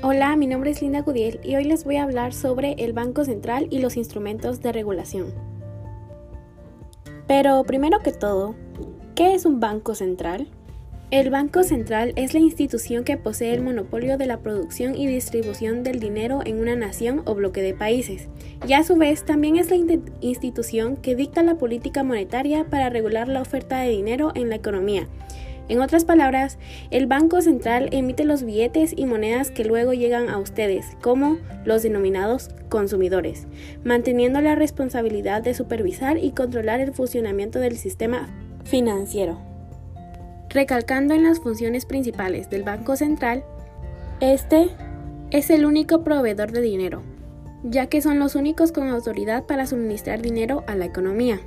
Hola, mi nombre es Linda Gudiel y hoy les voy a hablar sobre el Banco Central y los instrumentos de regulación. Pero primero que todo, ¿qué es un Banco Central? El Banco Central es la institución que posee el monopolio de la producción y distribución del dinero en una nación o bloque de países, y a su vez también es la institución que dicta la política monetaria para regular la oferta de dinero en la economía en otras palabras, el Banco Central emite los billetes y monedas que luego llegan a ustedes, como los denominados consumidores, manteniendo la responsabilidad de supervisar y controlar el funcionamiento del sistema financiero. Recalcando en las funciones principales del Banco Central, este es el único proveedor de dinero, ya que son los únicos con autoridad para suministrar dinero a la economía.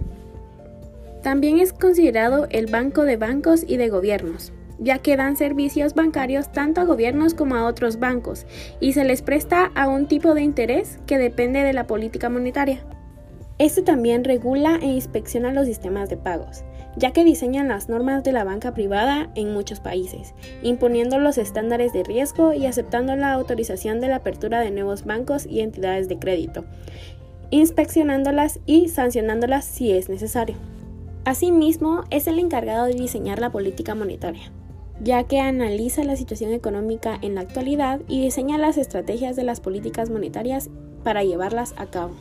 También es considerado el banco de bancos y de gobiernos, ya que dan servicios bancarios tanto a gobiernos como a otros bancos y se les presta a un tipo de interés que depende de la política monetaria. Este también regula e inspecciona los sistemas de pagos, ya que diseñan las normas de la banca privada en muchos países, imponiendo los estándares de riesgo y aceptando la autorización de la apertura de nuevos bancos y entidades de crédito, inspeccionándolas y sancionándolas si es necesario. Asimismo, es el encargado de diseñar la política monetaria, ya que analiza la situación económica en la actualidad y diseña las estrategias de las políticas monetarias para llevarlas a cabo.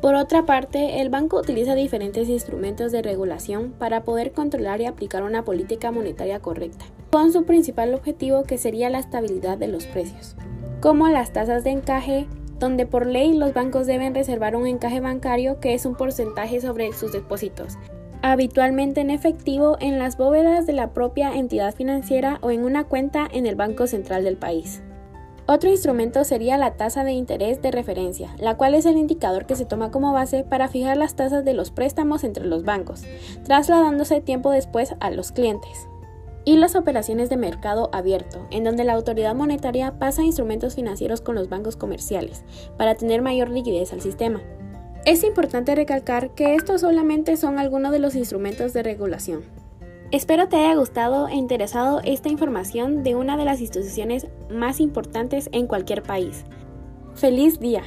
Por otra parte, el banco utiliza diferentes instrumentos de regulación para poder controlar y aplicar una política monetaria correcta, con su principal objetivo que sería la estabilidad de los precios, como las tasas de encaje, donde por ley los bancos deben reservar un encaje bancario que es un porcentaje sobre sus depósitos, habitualmente en efectivo en las bóvedas de la propia entidad financiera o en una cuenta en el Banco Central del país. Otro instrumento sería la tasa de interés de referencia, la cual es el indicador que se toma como base para fijar las tasas de los préstamos entre los bancos, trasladándose tiempo después a los clientes y las operaciones de mercado abierto, en donde la autoridad monetaria pasa instrumentos financieros con los bancos comerciales para tener mayor liquidez al sistema. Es importante recalcar que estos solamente son algunos de los instrumentos de regulación. Espero te haya gustado e interesado esta información de una de las instituciones más importantes en cualquier país. ¡Feliz día!